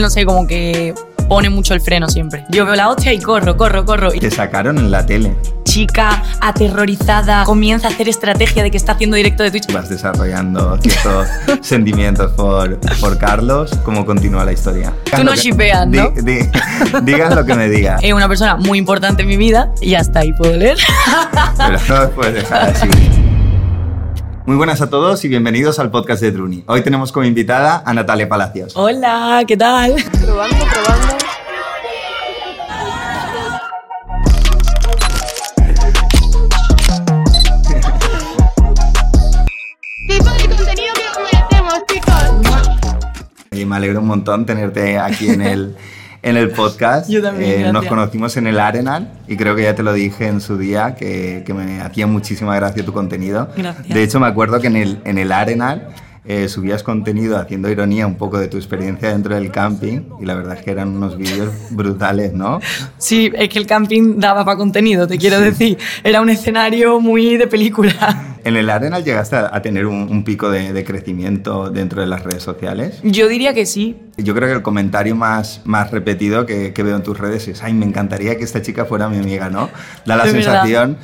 Él, no sé, como que pone mucho el freno siempre. Yo veo la hostia y corro, corro, corro. Y Te sacaron en la tele. chica aterrorizada comienza a hacer estrategia de que está haciendo directo de Twitch. Vas desarrollando ciertos sentimientos por, por Carlos. ¿Cómo continúa la historia? Tú no shipeas, ¿no? Di- di- digan lo que me digas. Es una persona muy importante en mi vida y hasta ahí puedo leer. Pero no puedes dejar así. Muy buenas a todos y bienvenidos al podcast de Druni. Hoy tenemos como invitada a Natalia Palacios. Hola, ¿qué tal? Probando, probando. Tipo de contenido que cometemos, chicos. Y me alegro un montón tenerte aquí en el, en el podcast. Yo también, Eh, nos conocimos en el Arenal y creo que ya te lo dije en su día que, que me hacía muchísima gracia tu contenido. Gracias. De hecho, me acuerdo que en el, en el Arenal eh, subías contenido haciendo ironía un poco de tu experiencia dentro del camping y la verdad es que eran unos vídeos brutales, ¿no? Sí, es que el camping daba para contenido, te quiero decir. Era un escenario muy de película. En el Arenal llegaste a, a tener un, un pico de, de crecimiento dentro de las redes sociales. Yo diría que sí. Yo creo que el comentario más, más repetido que, que veo en tus redes es, ay, me encantaría que esta chica fuera mi amiga, ¿no? Da la De verdad.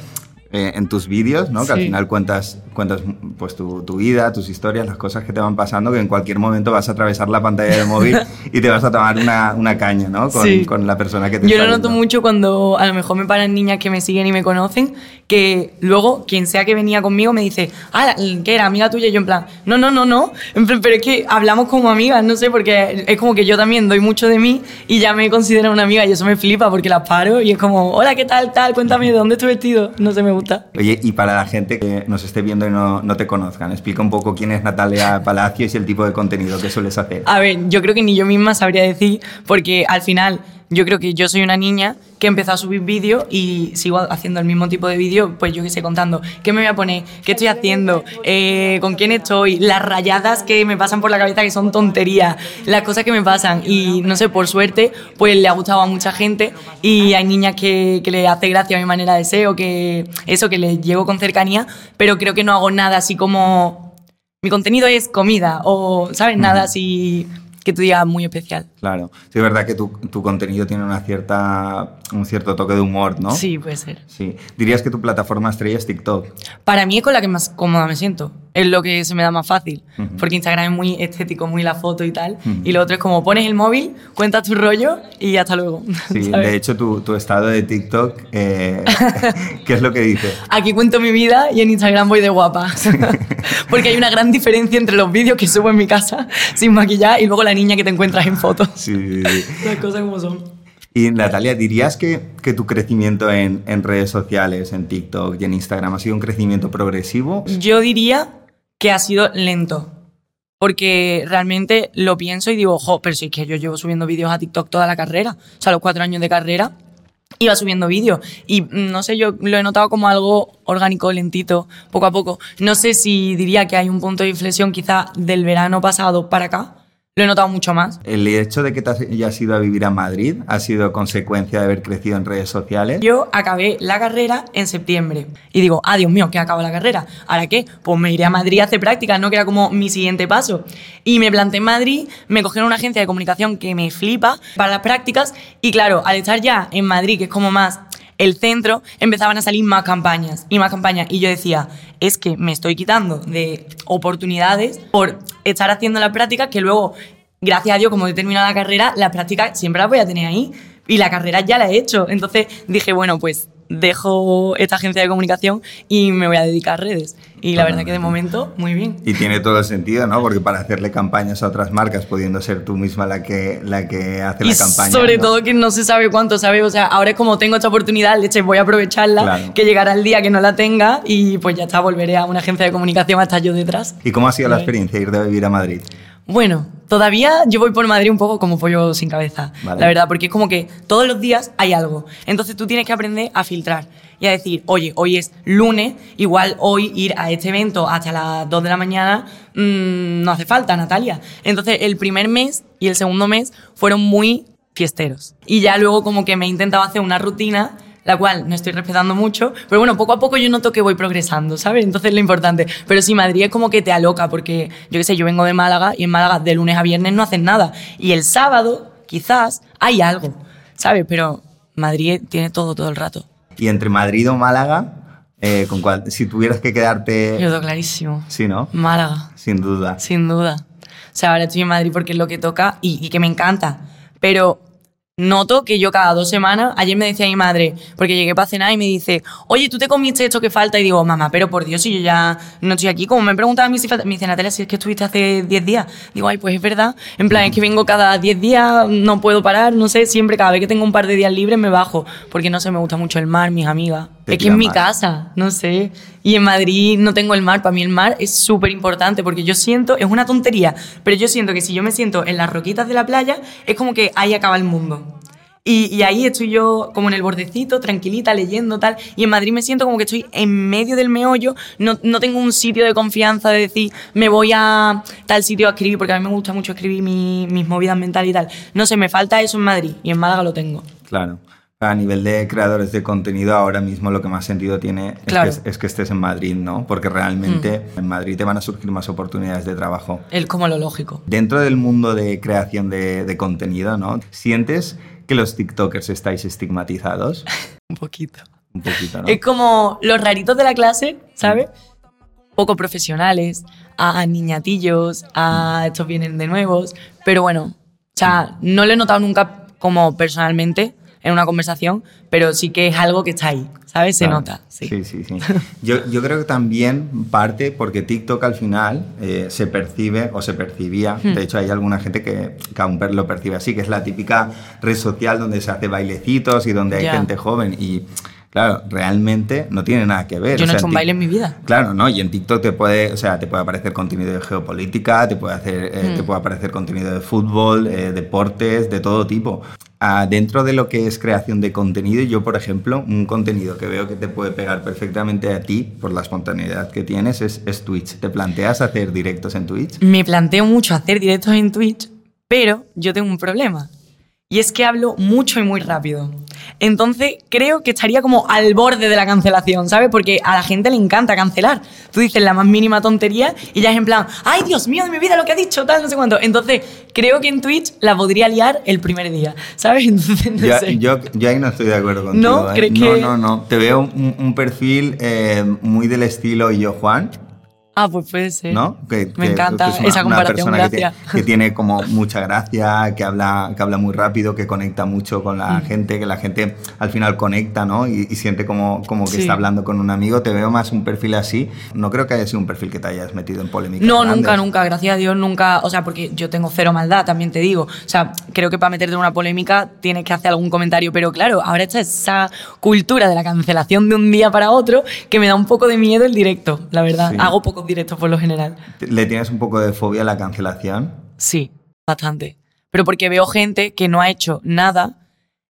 Eh, en tus vídeos, ¿no? Que al Sí. final cuentas, cuentas pues, tu, tu vida, tus historias, las cosas que te van pasando, que en cualquier momento vas a atravesar la pantalla del móvil y te vas a tomar una, una caña, ¿no? Con, Sí. con la persona que te Yo lo noto viendo. mucho cuando a lo mejor me paran niñas que me siguen y me conocen, que luego quien sea que venía conmigo me dice, ah, ¿qué era? Amiga tuya. Y yo en plan, no, no, no, no. En plan, pero es que hablamos como amigas, no sé, porque es como que yo también doy mucho de mí y ya me considero una amiga y eso me flipa porque las paro y es como, hola, ¿qué tal, tal? Cuéntame, ¿de dónde estoy vestido? No sé, me gusta. Oye, y para la gente que nos esté viendo y no, no te conozcan, explica un poco quién es Natalia Palacios y el tipo de contenido que sueles hacer. A ver, yo creo que ni yo misma sabría decir, porque al final yo creo que yo soy una niña que empezó a subir vídeos y sigo haciendo el mismo tipo de vídeos, pues yo que sé, contando qué me voy a poner, qué estoy haciendo, eh, con quién estoy, las rayadas que me pasan por la cabeza que son tonterías, las cosas que me pasan y no sé, por suerte, pues le ha gustado a mucha gente y hay niñas que, que le hace gracia a mi manera de ser o que eso, que les llego con cercanía, pero creo que no hago nada así como mi contenido es comida o, ¿sabes? Nada así que tú digas muy especial. Claro, sí es verdad que tu, tu contenido tiene una cierta, un cierto toque de humor, ¿no? Sí, puede ser. Sí. Dirías que tu plataforma estrella es TikTok. Para mí es con la que más cómoda me siento. Es lo que se me da más fácil. Porque Instagram es muy estético, muy la foto y tal. Y lo otro es como pones el móvil, cuentas tu rollo y hasta luego. Sí, ¿sabes? de hecho tu, tu estado de TikTok, eh, ¿qué es lo que dice? Aquí cuento mi vida y en Instagram voy de guapa. Porque hay una gran diferencia entre los vídeos que subo en mi casa sin maquillar y luego la niña que te encuentras en fotos. Sí, sí, sí. Las cosas como son. Y Natalia, ¿dirías que, que tu crecimiento en, en redes sociales, en TikTok y en Instagram ha sido un crecimiento progresivo? Yo diría que ha sido lento. Porque realmente lo pienso y digo, jo, pero si es que yo llevo subiendo vídeos a TikTok toda la carrera. O sea, los cuatro años de carrera iba subiendo vídeos. Y mm, no sé, yo lo he notado como algo orgánico, lentito, poco a poco. No sé si diría que hay un punto de inflexión quizá del verano pasado para acá. Lo he notado mucho más. ¿El hecho de que te hayas ido a vivir a Madrid ha sido consecuencia de haber crecido en redes sociales? Yo acabé la carrera en septiembre y digo, ah, Dios mío, que acabo la carrera. ¿Ahora qué? Pues me iré a Madrid a hacer prácticas, ¿no? Que era como mi siguiente paso. Y me planté en Madrid, me cogieron una agencia de comunicación que me flipa para las prácticas y claro, al estar ya en Madrid, que es como más el centro, empezaban a salir más campañas y más campañas. Y yo decía, es que me estoy quitando de oportunidades por estar haciendo las prácticas que luego, gracias a Dios, como he terminado la carrera, las prácticas siempre las voy a tener ahí. Y la carrera ya la he hecho. Entonces dije, bueno, pues dejo esta agencia de comunicación y me voy a dedicar a redes. Y la verdad que de momento, muy bien. Y tiene todo el sentido, ¿no? Porque para hacerle campañas a otras marcas, pudiendo ser tú misma la que, la que hace Y la campaña. sobre ¿no? todo que no se sabe cuánto, ¿sabes? O sea, ahora es como tengo esta oportunidad, leche, voy a aprovecharla, Claro. que llegará el día que no la tenga y pues ya está, volveré a una agencia de comunicación hasta yo detrás. ¿Y cómo ha sido la experiencia ir de vivir a Madrid? Bueno, todavía yo voy por Madrid un poco como pollo sin cabeza, Vale. la verdad, porque es como que todos los días hay algo. Entonces tú tienes que aprender a filtrar y a decir, oye, hoy es lunes, igual hoy ir a este evento hasta las 2 de la mañana mm, no hace falta, Natalia. Entonces el primer mes y el segundo mes fueron muy fiesteros. Y ya luego como que me he intentado hacer una rutina la cual no estoy respetando mucho, pero bueno, poco a poco yo noto que voy progresando, ¿sabes? Entonces es lo importante. Pero sí, Madrid es como que te aloca, porque yo qué sé, yo vengo de Málaga y en Málaga de lunes a viernes no hacen nada. Y el sábado, quizás, hay algo, ¿sabes? Pero Madrid tiene todo, todo el rato. Y entre Madrid o Málaga, eh, con cuál- si tuvieras que quedarte... Yo lo clarísimo. Sí, ¿no? Málaga. Sin duda. Sin duda. O sea, ahora estoy en Madrid porque es lo que toca y, y que me encanta. Pero noto que yo cada dos semanas, ayer me decía mi madre, porque llegué para cenar y me dice, oye, ¿tú te comiste esto que falta? Y digo, mamá, pero por Dios, si yo ya no estoy aquí, como me preguntaba a mí si falta, me dice, Natalia, si es que estuviste hace 10 días. Digo, ay, pues es verdad. En plan, es que vengo cada 10 días, no puedo parar, no sé, siempre, cada vez que tengo un par de días libres me bajo, porque no sé, me gusta mucho el mar, mis amigas. Es que es mi casa, no sé. Y en Madrid no tengo el mar. Para mí el mar es súper importante porque yo siento, es una tontería, pero yo siento que si yo me siento en las roquitas de la playa, es como que ahí acaba el mundo. Y, y ahí estoy yo como en el bordecito, tranquilita, leyendo tal. Y en Madrid me siento como que estoy en medio del meollo. No, no tengo un sitio de confianza de decir, me voy a tal sitio a escribir, porque a mí me gusta mucho escribir mi- mis movidas mentales y tal. No sé, me falta eso en Madrid y en Málaga lo tengo. Claro. A nivel de creadores de contenido, ahora mismo lo que más sentido tiene es, Claro. que, es que estés en Madrid, ¿no? Porque realmente en Madrid te van a surgir más oportunidades de trabajo. Es como lo lógico. Dentro del mundo de creación de, de contenido, ¿no? ¿Sientes que los TikTokers estáis estigmatizados? Un poquito. Un poquito, ¿no? Es como los raritos de la clase, ¿sabes? Poco profesionales, a niñatillos, a estos vienen de nuevos. Pero bueno, o sea, no lo he notado nunca como personalmente en una conversación, pero sí que es algo que está ahí, ¿sabes? Se Claro. nota. Sí. sí, sí. sí. Yo, yo creo que también parte porque TikTok al final eh, se percibe o se percibía, Hmm. de hecho hay alguna gente que, que aún per- lo percibe así, que es la típica red social donde se hace bailecitos y donde hay Ya. gente joven y claro, realmente no tiene nada que ver. Yo O no he sea, hecho un baile en mi vida. Claro, ¿no? Y en TikTok te puede, o sea, te puede aparecer contenido de geopolítica, te puede, hacer, eh, Hmm. te puede aparecer contenido de fútbol, eh, deportes, de todo tipo. Dentro de lo que es creación de contenido, yo, por ejemplo, un contenido que veo que te puede pegar perfectamente a ti por la espontaneidad que tienes es, es Twitch. ¿Te planteas hacer directos en Twitch? Me planteo mucho hacer directos en Twitch, pero yo tengo un problema. Y es que hablo mucho y muy rápido. Entonces creo que estaría como al borde de la cancelación, ¿sabes? Porque a la gente le encanta cancelar. Tú dices la más mínima tontería y ya es en plan, ay Dios mío de mi vida lo que ha dicho, tal, no sé cuánto. Entonces creo que en Twitch la podría liar el primer día, ¿sabes? Entonces no Yo, sé. yo, yo ahí no estoy de acuerdo contigo. ¿No? ¿eh? ¿Crees no, que- no, no. Te veo un, un perfil eh, muy del estilo y yo, Juan. Ah, pues puede ser. ¿no? Que- Me que- encanta que es una- esa una comparación, persona que, tiene como mucha gracia, que habla, que habla muy rápido, que conecta mucho con Mm. la gente, que la gente al final conecta, ¿no? Y, y siente como, como que Sí. está hablando con un amigo. Te veo más un perfil así. No creo que haya sido un perfil que te hayas metido en polémica. No, nunca, nunca, gracias a Dios, nunca. O sea, porque yo tengo cero maldad, también te digo. O sea, creo que para meterte en una polémica tienes que hacer algún comentario, pero claro, ahora está esa cultura de la cancelación de un día para otro que me da un poco de miedo el directo, la verdad. Sí. Hago pocos directos por lo general. ¿Le tienes un poco de fobia a la cancelación? Sí, bastante. Pero porque veo gente que no ha hecho nada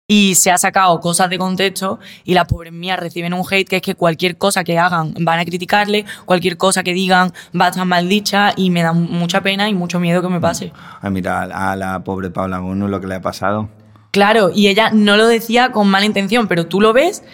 y se ha sacado cosas de contexto y las pobres mías reciben un hate que es que cualquier cosa que hagan van a criticarle, cualquier cosa que digan va a estar mal dicha y me da mucha pena y mucho miedo que me pase. Ah, mira, a la pobre Paula Gonu lo que le ha pasado. Claro, y ella no lo decía con mala intención, pero tú lo ves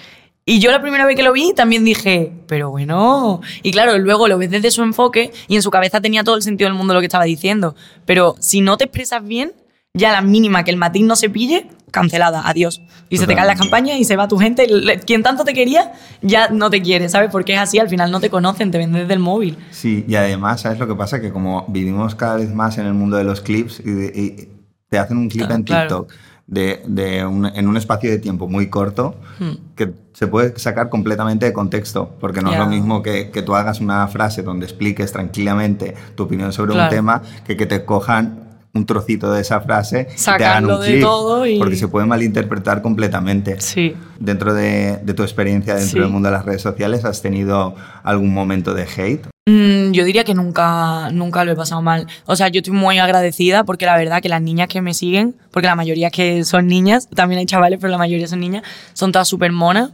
y yo la primera vez que lo vi también dije, pero bueno, y claro, luego lo ves desde su enfoque y en su cabeza tenía todo el sentido del mundo lo que estaba diciendo, pero si no te expresas bien, ya la mínima que el matiz no se pille, cancelada, adiós. Y se te caen las campañas y se va tu gente, quien tanto te quería ya no te quiere, ¿sabes? Porque es así, al final no te conocen, te ven desde el móvil. Sí, y además, ¿sabes lo que pasa? Que como vivimos cada vez más en el mundo de los clips y, de- y te hacen un clip Claro, en claro. TikTok de, de un- en un espacio de tiempo muy corto Hmm. que se puede sacar completamente de contexto, porque no Ya. es lo mismo que, que tú hagas una frase donde expliques tranquilamente tu opinión sobre un Claro. tema que que te cojan un trocito de esa frase y te hagan un de clip, todo y- porque se puede malinterpretar completamente. Sí. Dentro de, de tu experiencia dentro Sí. del mundo de las redes sociales, ¿has tenido algún momento de hate? Mm, yo diría que nunca, nunca lo he pasado mal. O sea, yo estoy muy agradecida porque la verdad que las niñas que me siguen, porque la mayoría que son niñas, también hay chavales, pero la mayoría son niñas, son todas súper monas.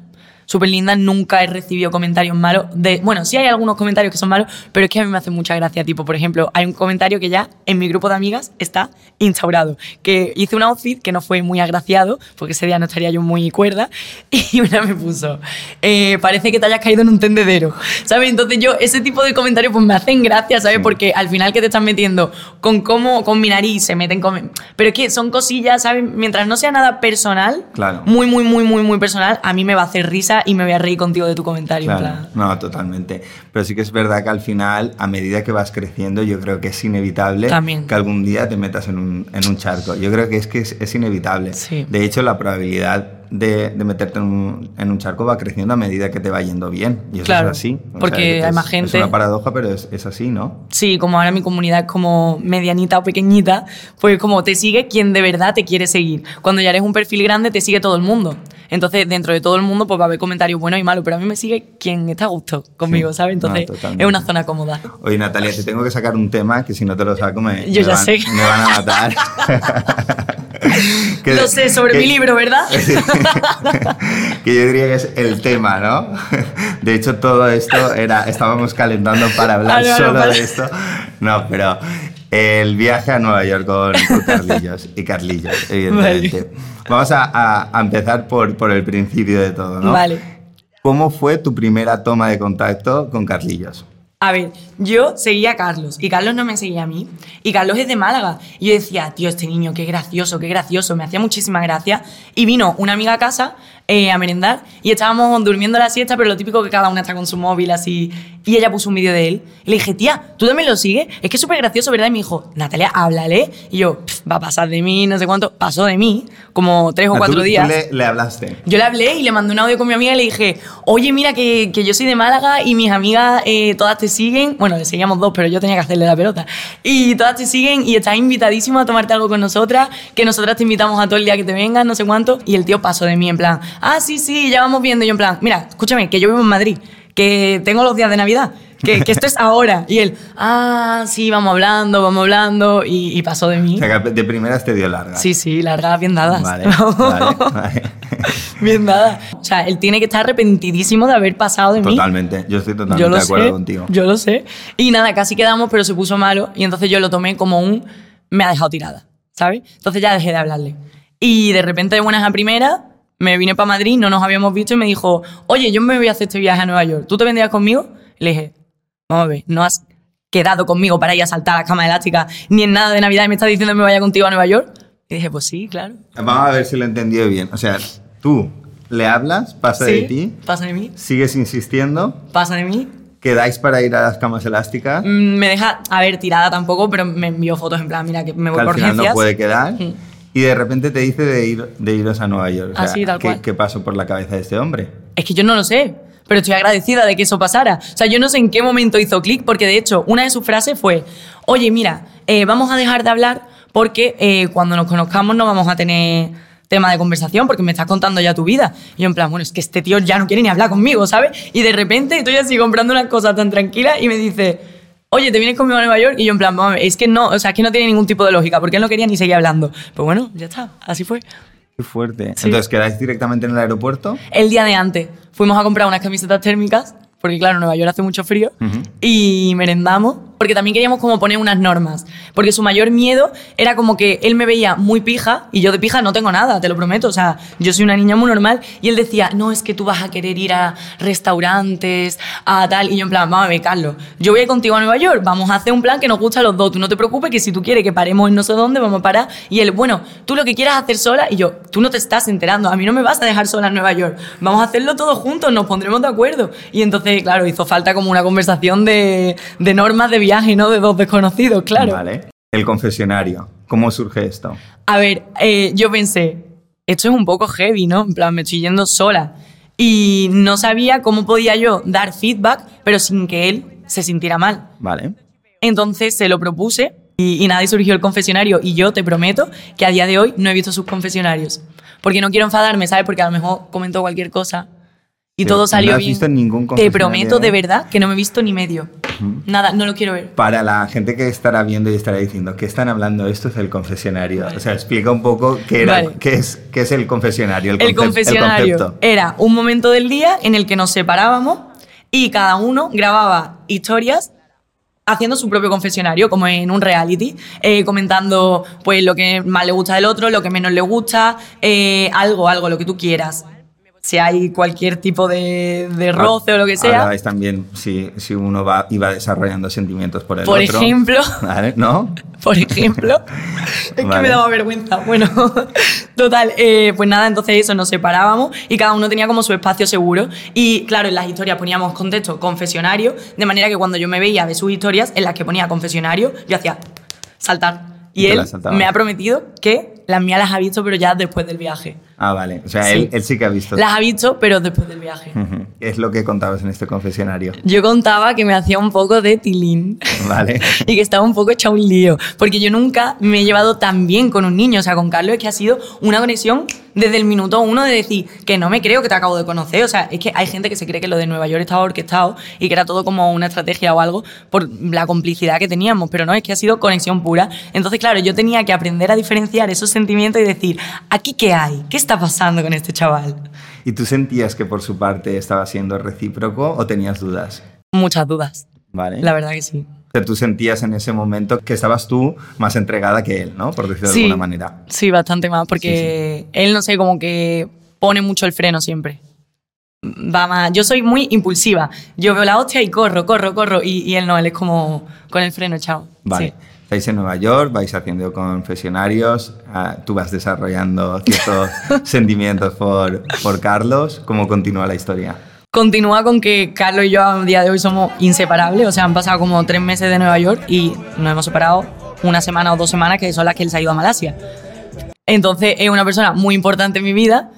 Súper linda, nunca he recibido comentarios malos. De, bueno, sí hay algunos comentarios que son malos, pero es que a mí me hace mucha gracia. Tipo, por ejemplo, hay un comentario que ya en mi grupo de amigas está instaurado, que hice un outfit que no fue muy agraciado, porque ese día no estaría yo muy cuerda, y una me puso, eh, parece que te hayas caído en un tendedero, ¿sabes? Entonces yo, ese tipo de comentarios pues me hacen gracia, ¿sabes? Sí. Porque al final que te están metiendo con cómo, con mi nariz, se meten con... Pero es que son cosillas, ¿sabes? Mientras no sea nada personal, Claro. muy, muy, muy, muy, muy personal, a mí me va a hacer risa y me voy a reír contigo de tu comentario. en Claro, plan. no, totalmente. Pero sí que es verdad que al final, a medida que vas creciendo, yo creo que es inevitable También. que algún día te metas en un, en un charco. Yo creo que es que es, es inevitable. Sí. De hecho, la probabilidad de, de meterte en un, en un charco va creciendo a medida que te va yendo bien. Y eso Claro, es así. O porque que hay es- más Es gente- una paradoja, pero es, es así, ¿no? Sí, como ahora mi comunidad es como medianita o pequeñita, pues como te sigue quien de verdad te quiere seguir. Cuando ya eres un perfil grande, te sigue todo el mundo. Entonces, dentro de todo el mundo, pues va a haber comentarios buenos y malos, pero a mí me sigue quien está a gusto conmigo, Sí. ¿sabes? Entonces, No, es una zona cómoda. Oye, Natalia, te tengo que sacar un tema que si no te lo saco me, Yo me ya van, sé. me van a matar. Que- Lo sé, sobre que- mi libro, ¿verdad? que yo diría que es el tema, ¿no? De hecho, todo esto era, estábamos calentando para hablar Ah, no, no, solo para- de esto. No, pero el viaje a Nueva York con, con Carlillos y Carlillos, evidentemente. Vamos a, a- a empezar por, por el principio de todo, ¿no? Vale. ¿Cómo fue tu primera toma de contacto con Carlillos? A ver, yo seguía a Carlos y Carlos no me seguía a mí. Y Carlos es de Málaga. Y yo decía, tío, este niño, qué gracioso, qué gracioso. Me hacía muchísima gracia. Y vino una amiga a casa eh, a merendar y estábamos durmiendo la siesta, pero lo típico que cada una está con su móvil así. Y ella puso un vídeo de él. Y le dije, tía, ¿tú también lo sigues? Es que es súper gracioso, ¿verdad? Y me dijo, Natalia, háblale. Y yo, "Pf, va a pasar de mí, no sé cuánto. Pasó de mí, como tres o Ah, cuatro tú- tú días. le, le hablaste. Yo le hablé y le mandé un audio con mi amiga y le dije, oye, mira que, que yo soy de Málaga y mis amigas eh, todas te siguen. Bueno, le seguíamos dos, pero yo tenía que hacerle la pelota. Y todas te siguen y estás invitadísimo a tomarte algo con nosotras, que nosotras te invitamos a todo el día que te vengas, no sé cuánto. Y el tío pasó de mí en plan, ah, sí, sí, ya vamos viendo. Y yo en plan, mira, escúchame, que yo vivo en Madrid, que tengo los días de Navidad. Que, que esto es ahora. Y él, ah, sí, vamos hablando, vamos hablando. Y, y pasó de mí. O sea, que de primeras te dio larga. Sí, sí, largas bien dadas. Vale, vale, vale. Bien nada. O sea, él tiene que estar arrepentidísimo de haber pasado de mí. Totalmente, yo estoy totalmente Yo lo de acuerdo sé, contigo. yo lo sé. Y nada, casi quedamos, pero se puso malo. Y entonces yo lo tomé como un me ha dejado tirada, ¿sabes? Entonces ya dejé de hablarle. Y de repente, de buenas a primeras, me vine para Madrid, no nos habíamos visto y me dijo, oye, yo me voy a hacer este viaje a Nueva York. ¿Tú te vendrías conmigo? Le dije, vamos a ver, no has quedado conmigo para ir a saltar a las camas elásticas ni en nada de Navidad y me estás diciendo que me vaya contigo a Nueva York. Y dije, pues sí, claro. Vamos a ver si lo he entendido bien. O sea, tú le hablas, pasa de ti, Pasa de mí, sigues insistiendo, pasa de mí. quedáis para ir a las camas elásticas, Mm, Me deja, a ver, tirada tampoco, pero me envió fotos en plan, mira, que me voy que al por final no puede quedar, Mm. Y de repente te dice de, ir, de iros a Nueva York. O sea, Así, tal ¿qué, cual. ¿Qué pasó por la cabeza de este hombre? Es que yo no lo sé, pero estoy agradecida de que eso pasara. O sea, yo no sé en qué momento hizo clic, porque de hecho, una de sus frases fue, oye, mira, eh, vamos a dejar de hablar porque eh, cuando nos conozcamos no vamos a tener tema de conversación porque me estás contando ya tu vida. Y yo en plan, bueno, es que este tío ya no quiere ni hablar conmigo, ¿sabes? Y de repente estoy así comprando unas cosas tan tranquilas y me dice, oye, ¿te vienes conmigo a Nueva York? Y yo en plan, ver, es que no, o sea, es que no tiene ningún tipo de lógica, porque él no quería ni seguir hablando. Pues bueno, ya está, así fue. Qué fuerte. Sí. Entonces, ¿quedáis directamente en el aeropuerto? El día de antes fuimos a comprar unas camisetas térmicas, porque claro, en Nueva York hace mucho frío, Ujú. y merendamos, porque también queríamos como poner unas normas, porque su mayor miedo era como que él me veía muy pija, y yo de pija no tengo nada, te lo prometo, o sea, yo soy una niña muy normal, y él decía, no, es que tú vas a querer ir a restaurantes, a tal, y yo en plan, ver, Carlos, yo voy contigo a Nueva York, vamos a hacer un plan que nos gusta a los dos, tú no te preocupes, que si tú quieres que paremos en no sé dónde, vamos a parar, y él, bueno, tú lo que quieras hacer sola, y yo, tú no te estás enterando, a mí no me vas a dejar sola en Nueva York, vamos a hacerlo todos juntos, nos pondremos de acuerdo. Y entonces, claro, hizo falta como una conversación de, de normas de viaje, ¿no? De dos desconocidos, claro. Vale. El confesionario. ¿Cómo surge esto? A ver, eh, yo pensé, esto es un poco heavy, ¿no? En plan, me estoy yendo sola. Y no sabía cómo podía yo dar feedback, pero sin que él se sintiera mal. Vale. Entonces se lo propuse y, y nada, y surgió el confesionario. Y yo te prometo que a día de hoy no he visto sus confesionarios. Porque no quiero enfadarme, ¿sabes? Porque a lo mejor comentó cualquier cosa Y todo no salió has bien. visto ningún Te prometo de verdad que no me he visto ni medio. Nada, no lo quiero ver. Para la gente que estará viendo y estará diciendo, ¿qué están hablando? Esto es el confesionario. O sea, explica un poco qué, era, Vale. qué, es, qué es el confesionario. El, El confesionario concepto. era un momento del día en el que nos separábamos y cada uno grababa historias haciendo su propio confesionario, como en un reality, eh, comentando pues lo que más le gusta del otro, lo que menos le gusta, eh, algo, algo, lo que tú quieras. Si hay cualquier tipo de, de roce o lo que sea. Hablabais también si, si uno va, iba desarrollando sentimientos por el Por otro. ejemplo. ¿Vale? ¿No? por ejemplo. es que Vale. me daba vergüenza. Bueno, total, eh, pues nada, entonces eso, nos separábamos y cada uno tenía como su espacio seguro. Y claro, en las historias poníamos contexto confesionario, de manera que cuando yo me veía de sus historias en las que ponía confesionario, yo hacía saltar. Y él me ha prometido que las mías las ha visto, pero ya después del viaje. Ah, vale. O sea, Sí. él, él sí que ha visto. Las ha visto, pero después del viaje. Es lo que contabas en este confesionario. Yo contaba que me hacía un poco de tilín. Vale. y que estaba un poco echado un lío. Porque yo nunca me he llevado tan bien con un niño. O sea, con Carlos es que ha sido una conexión desde el minuto uno de decir que no me creo que te acabo de conocer. O sea, es que hay gente que se cree que lo de Nueva York estaba orquestado y que era todo como una estrategia o algo por la complicidad que teníamos. Pero no, es que ha sido conexión pura. Entonces, claro, yo tenía que aprender a diferenciar esos sentimientos y decir, ¿aquí qué hay? ¿Qué está pasando con este chaval? ¿Y tú sentías que por su parte estaba siendo recíproco o tenías dudas? Muchas dudas. Vale. La verdad que sí. O sea, tú sentías en ese momento que estabas tú más entregada que él, ¿no? Por decirlo de Sí, alguna manera. Sí, bastante más, porque él, no sé, como que pone mucho el freno siempre. Va más. Yo soy muy impulsiva. Yo veo la hostia y corro, corro, corro. Y, y él no, él es como con el freno echado. Vale. Estáis en Nueva York, vais haciendo confesionarios, ah, tú vas desarrollando ciertos sentimientos por, por Carlos. ¿Cómo continúa la historia? Continúa con que Carlos y yo a día de hoy somos inseparables. O sea, han pasado como tres meses de Nueva York y nos hemos separado una semana o dos semanas, que son las que él se ha ido a Malasia. Entonces, es una persona muy importante en mi vida.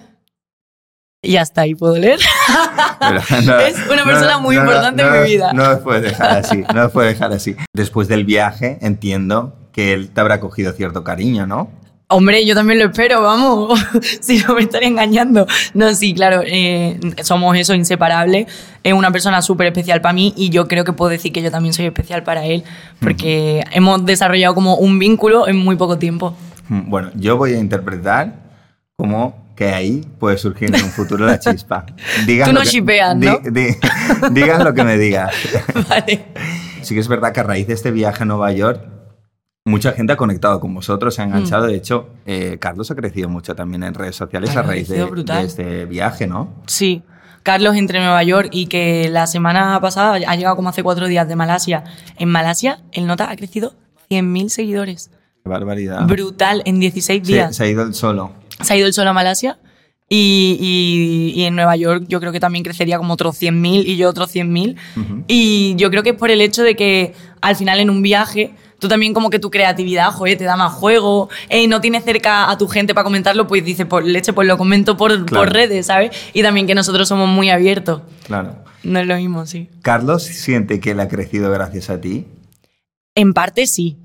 Y hasta ahí puedo leer. Pero Es una persona muy importante en no, mi vida. No os puedes dejar así, no puedes dejar así. Después del viaje, entiendo que él te habrá cogido cierto cariño, ¿no? Hombre, yo también lo espero, vamos. si no me estaría engañando. No, sí, claro, eh, somos eso, inseparables. Es una persona súper especial para mí y yo creo que puedo decir que yo también soy especial para él, porque hemos desarrollado como un vínculo en muy poco tiempo. Mm, Bueno, yo voy a interpretar como que ahí puede surgir en un futuro la chispa. Digas Tú no shipeas, ¿no? di- di- digas lo que me digas. vale. Sí que es verdad que a raíz de este viaje a Nueva York, mucha gente ha conectado con vosotros, se ha enganchado. De hecho, eh, Carlos ha crecido mucho también en redes sociales a raíz de, este viaje, ¿no? Sí. Carlos entre Nueva York y que la semana pasada ha llegado como hace cuatro días de Malasia. En Malasia, el Nota ha crecido 100.000 seguidores. Qué barbaridad. Brutal, en 16 Se, días. se ha ido el solo. Se ha ido el sol a Malasia y, y- y en Nueva York yo creo que también crecería como otros 100.000 y yo otros 100.000. Y yo creo que es por el hecho de que al final en un viaje tú también como que tu creatividad, joder, te da más juego, eh, no tienes cerca a tu gente para comentarlo, pues dices, por leche, pues lo comento por, Claro. por redes, ¿sabes? Y también que nosotros somos muy abiertos. Claro. No es lo mismo, sí. ¿Carlos siente que él ha crecido gracias a ti? En parte sí.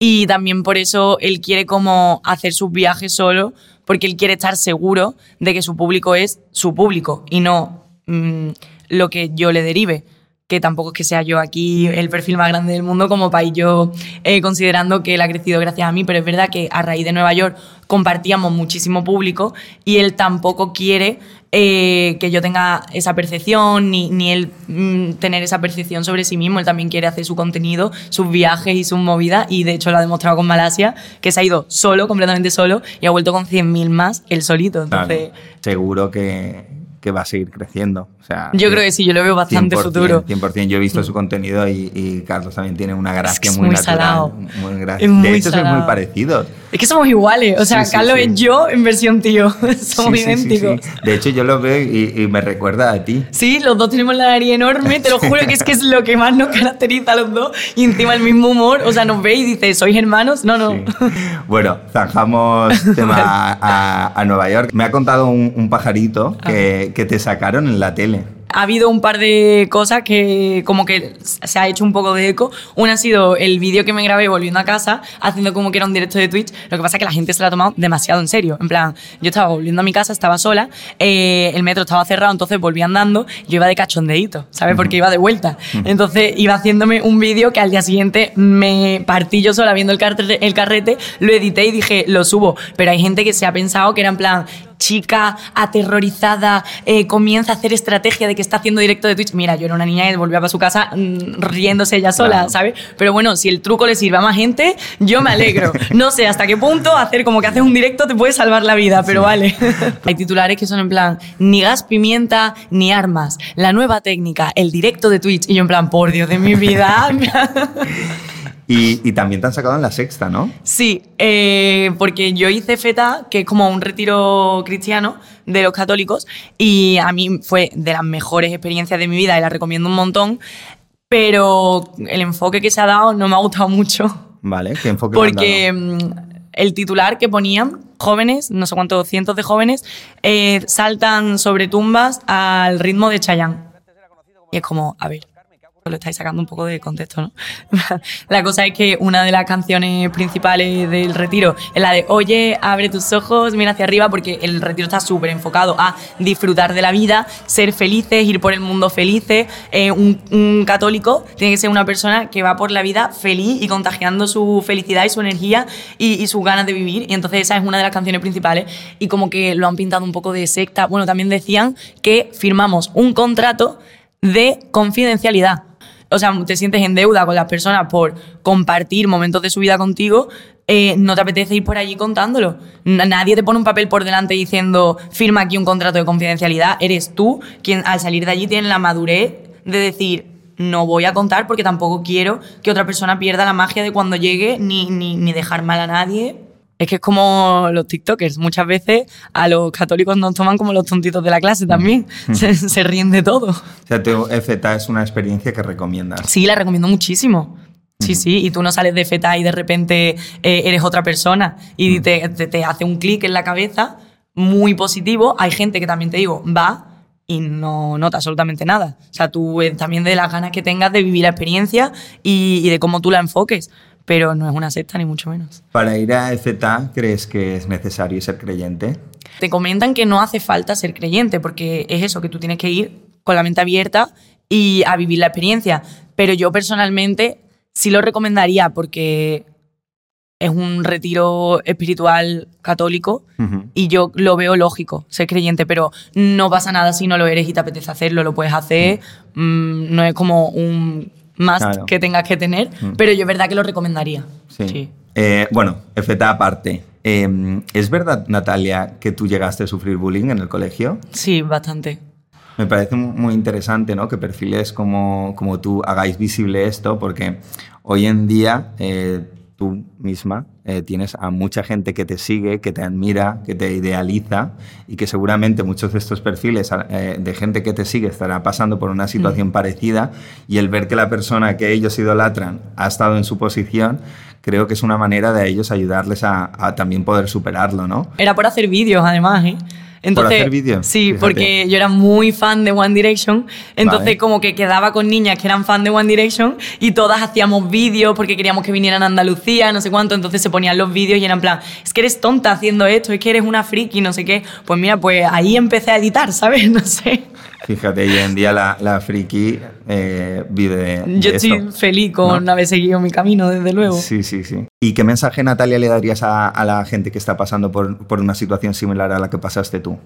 Y también por eso él quiere como hacer sus viajes solo, porque él quiere estar seguro de que su público es su público y no mm, lo que yo le derive. Que tampoco es que sea yo aquí el perfil más grande del mundo como ir yo eh, considerando que él ha crecido gracias a mí, pero es verdad que a raíz de Nueva York compartíamos muchísimo público y él tampoco quiere eh, que yo tenga esa percepción ni, ni él mm, tener esa percepción sobre sí mismo. Él también quiere hacer su contenido, sus viajes y sus movidas y de hecho lo ha demostrado con Malasia, que se ha ido solo, completamente solo y ha vuelto con 100.000 más él solito. Entonces, Claro. Seguro que, que va a seguir creciendo. O sea, yo creo que sí, yo lo veo bastante 100%, futuro. 100%. Yo he visto su contenido y, y Carlos también tiene una gracia es muy, muy natural. salado. Muy gra- Es muy de hecho, son muy salado. parecidos. Es que somos iguales, o sea, Sí, sí, Carlos sí. es yo en versión tío, somos Sí, sí, sí, idénticos. De hecho, yo lo veo y, y me recuerda a ti. Sí, los dos tenemos la nariz enorme, te lo juro que es que es lo que más nos caracteriza a los dos y encima el mismo humor, o sea, nos ve y dice, ¿sois hermanos? No, no. Bueno, zanjamos tema a, a Nueva York. Me ha contado un, un pajarito que, que te sacaron en la tele. Ha habido un par de cosas que como que se ha hecho un poco de eco. Una ha sido el vídeo que me grabé volviendo a casa, haciendo como que era un directo de Twitch. Lo que pasa es que la gente se lo ha tomado demasiado en serio. En plan, yo estaba volviendo a mi casa, estaba sola, eh, el metro estaba cerrado, entonces volví andando, yo iba de cachondeíto, ¿sabes? Porque iba de vuelta. Entonces iba haciéndome un vídeo que al día siguiente me partí yo sola viendo el carrete, el carrete, lo edité y dije, lo subo. Pero hay gente que se ha pensado que era en plan, chica aterrorizada eh, comienza a hacer estrategia de que está haciendo directo de Twitch. Mira, yo era una niña que volvía para su casa mm, riéndose ella sola, Claro. ¿sabes? Pero bueno, si el truco le sirve a más gente, yo me alegro. No sé hasta qué punto hacer como que haces un directo te puede salvar la vida, pero vale. Hay titulares que son en plan, ni gas pimienta ni armas. La nueva técnica, el directo de Twitch. Y yo en plan, por Dios de mi vida. Y, y también te han sacado en la sexta, ¿no? Sí, eh, porque yo hice FETA, que es como un retiro cristiano de los católicos, y a mí fue de las mejores experiencias de mi vida y la recomiendo un montón, pero el enfoque que se ha dado no me ha gustado mucho, Vale, ¿qué enfoque porque mm, el titular que ponían, jóvenes, no sé cuántos cientos de jóvenes, eh, saltan sobre tumbas al ritmo de Chayanne. Y es como, a ver, lo estáis sacando un poco de contexto, ¿no? la cosa es que una de las canciones principales del retiro es la de Oye, abre tus ojos, mira hacia arriba, porque el retiro está súper enfocado a disfrutar de la vida, ser felices, ir por el mundo felices. Eh, un, católico tiene que ser una persona que va por la vida feliz y contagiando su felicidad y su energía y, y sus ganas de vivir. Y entonces esa es una de las canciones principales. Y como que lo han pintado un poco de secta. Bueno, también decían que firmamos un contrato de confidencialidad. O sea, te sientes en deuda con las personas por compartir momentos de su vida contigo, eh, no te apetece ir por allí contándolo. Nadie te pone un papel por delante diciendo, firma aquí un contrato de confidencialidad. Eres tú quien al salir de allí tiene la madurez de decir, no voy a contar porque tampoco quiero que otra persona pierda la magia de cuando llegue, ni, ni, ni dejar mal a nadie. Es que es como los TikTokers. Muchas veces a los católicos nos toman como los tontitos de la clase también. Se, se ríen de todo. O sea, tu FETA es una experiencia que recomiendas. Sí, la recomiendo muchísimo. Sí, sí, y tú no sales de feta y de repente eh, eres otra persona y te, te- te hace un clic en la cabeza muy positivo. Hay gente que también te digo, va y no nota absolutamente nada. O sea, tú eh, también de las ganas que tengas de vivir la experiencia y, y de cómo tú la enfoques, pero no es una secta ni mucho menos. Para ir a FETA, ¿crees que es necesario ser creyente? Te comentan que no hace falta ser creyente, porque es eso, que tú tienes que ir con la mente abierta y a vivir la experiencia. Pero yo personalmente sí lo recomendaría porque es un retiro espiritual católico y yo lo veo lógico ser creyente, pero no pasa nada si no lo eres y te apetece hacerlo, lo puedes hacer, mm, no es como un Claro. que tengas que tener, pero yo es verdad que lo recomendaría. Sí. Eh, bueno, FETA aparte. eh, ¿Es verdad, Natalia, que tú llegaste a sufrir bullying en el colegio? Sí, bastante. Me parece mu- muy interesante ¿no? que perfiles como, como tú hagáis visible esto, porque hoy en día eh, tú misma eh, tienes a mucha gente que te sigue, que te admira, que te idealiza y que seguramente muchos de estos perfiles eh, de gente que te sigue estará pasando por una situación parecida y el ver que la persona que ellos idolatran ha estado en su posición, creo que es una manera de ellos ayudarles a, a también poder superarlo, ¿no? Era por hacer vídeos, además, ¿eh? Entonces, hacer vídeos? Sí, Fíjate. porque yo era muy fan de One Direction. Entonces, Vale. como que quedaba con niñas que eran fan de One Direction y todas hacíamos vídeos porque queríamos que vinieran a Andalucía, no sé cuánto. Entonces se ponían los vídeos y eran en plan, es que eres tonta haciendo esto, es que eres una friki, no sé qué. Pues mira, pues ahí empecé a editar, ¿sabes? No sé. Fíjate, hoy en día la, la friki eh, vive de, Yo estoy esto. feliz con ¿no? haber seguido mi camino, desde luego. Sí, sí, sí. ¿Y qué mensaje, Natalia, le darías a, a la gente que está pasando por, por una situación similar a la que pasaste tú?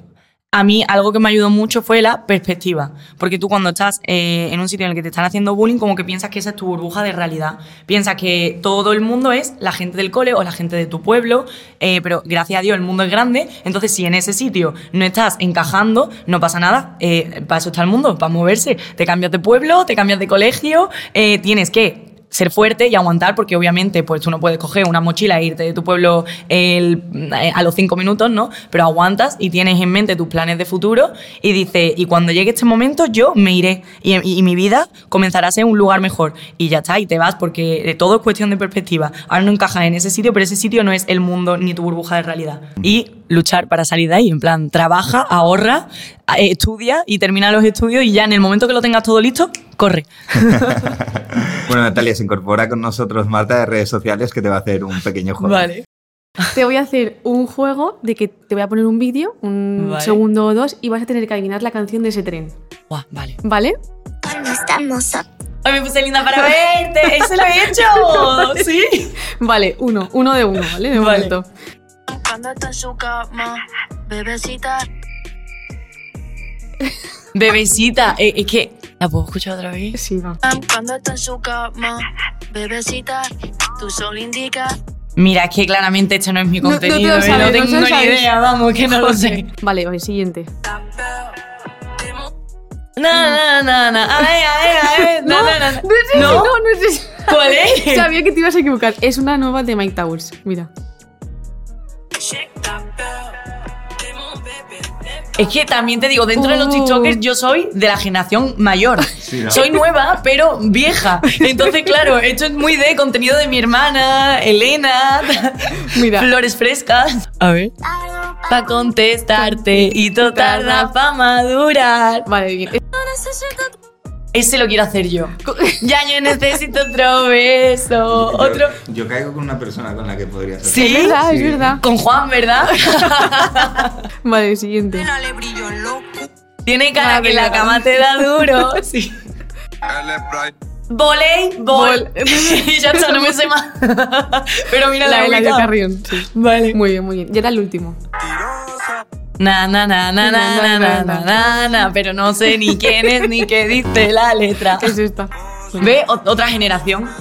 A mí algo que me ayudó mucho fue la perspectiva, porque tú cuando estás eh, en un sitio en el que te están haciendo bullying, como que piensas que esa es tu burbuja de realidad. Piensas que todo el mundo es la gente del cole o la gente de tu pueblo, eh, pero gracias a Dios el mundo es grande, entonces si en ese sitio no estás encajando, no pasa nada, eh, para eso está el mundo, para moverse. Te cambias de pueblo, te cambias de colegio, eh, tienes que ser fuerte y aguantar, porque obviamente pues tú no puedes coger una mochila e irte de tu pueblo eh, a los cinco minutos, ¿no? Pero aguantas y tienes en mente tus planes de futuro y dices, y cuando llegue este momento yo me iré y, y- y mi vida comenzará a ser un lugar mejor. Y ya está, y te vas, porque eh, todo es cuestión de perspectiva. Ahora no encajas en ese sitio, pero ese sitio no es el mundo ni tu burbuja de realidad. Y luchar para salir de ahí, en plan, trabaja, ahorra, eh, estudia y termina los estudios y ya en el momento que lo tengas todo listo, corre. Bueno, Natalia, se incorpora con nosotros Marta de redes sociales que te va a hacer un pequeño juego. Vale. Te voy a hacer un juego de que te voy a poner un vídeo, un Vale. segundo o dos, y vas a tener que adivinar la canción de ese tren. Guau, vale. ¿Vale? Ay, me puse linda para verte. ¡Eso lo he hecho! ¿Sí? Vale, uno, uno de uno, ¿vale? De Vale. momento. Cuando está en su cama, bebecita. Bebecita. eh, es que. ¿La puedo escuchar otra vez? Sí, va. Cuando está en su cama, bebecita. Tu sol indica. Mira, es que claramente esto no es mi No- no te lo contenido. eh, No, sabes, no tengo ni sabes. idea, vamos, que no lo sé. Vale, vale, siguiente. Na, na, na, na. Ay, ay, ay. Na, na, na, na. No es ese, ¿No? no, no es ese. ¿Cuál es? Sabía que te ibas a equivocar. Es una nueva de Mike Towers. Mira. Es que también te digo, dentro de los. TikTokers yo soy de la generación mayor. ¿no? Soy nueva, pero vieja. Entonces, claro, esto es muy de contenido de mi hermana, Elena, Mira. flores frescas. A ver. Pa' contestarte y todo tarda pa' madurar. Vale, bien. Ese lo quiero hacer yo. Ya yo necesito otro beso. Otro. Yo, caigo con una persona con la que podría ser. ¿Sí? Es verdad, es Sí. verdad. Con Juan, ¿verdad? Vale, siguiente. Dale brillo loco. Tiene cara que la cama te da duro. Sí. Voley, bol. Y ya está, no me sé más. Pero mira la, La de la de ubicado. Carrión. Sí. Vale. Muy bien, muy bien. Ya era el último. Na, na, na, na, na, na, na, na, na, na, pero no sé ni quién es ni qué dice la letra. Es esta. Ve, otra generación.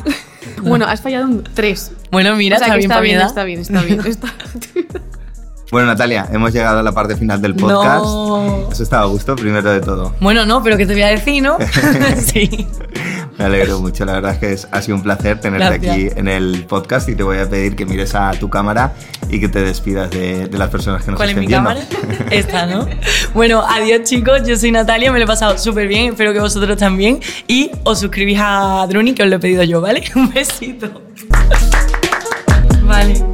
Bueno, has fallado un tres. Bueno, mira, O sea, está que bien está bien, está bien, está bien, está Bueno, Natalia, hemos llegado a la parte final del podcast. No. ¿Has estado a gusto, primero de todo? Bueno, no, pero ¿qué te voy a decir, no? sí. Me alegro mucho, la verdad es que es- ha sido un placer tenerte Gracias. aquí en el podcast y te voy a pedir que mires a tu cámara y que te despidas de, de las personas que nos ¿Cuál es estén mi viendo. cámara? Esta, ¿no? Bueno, adiós chicos, yo soy Natalia, me lo he pasado súper bien, espero que vosotros también. Y os suscribís a Druni, que os lo he pedido yo, ¿vale? Un besito. Vale.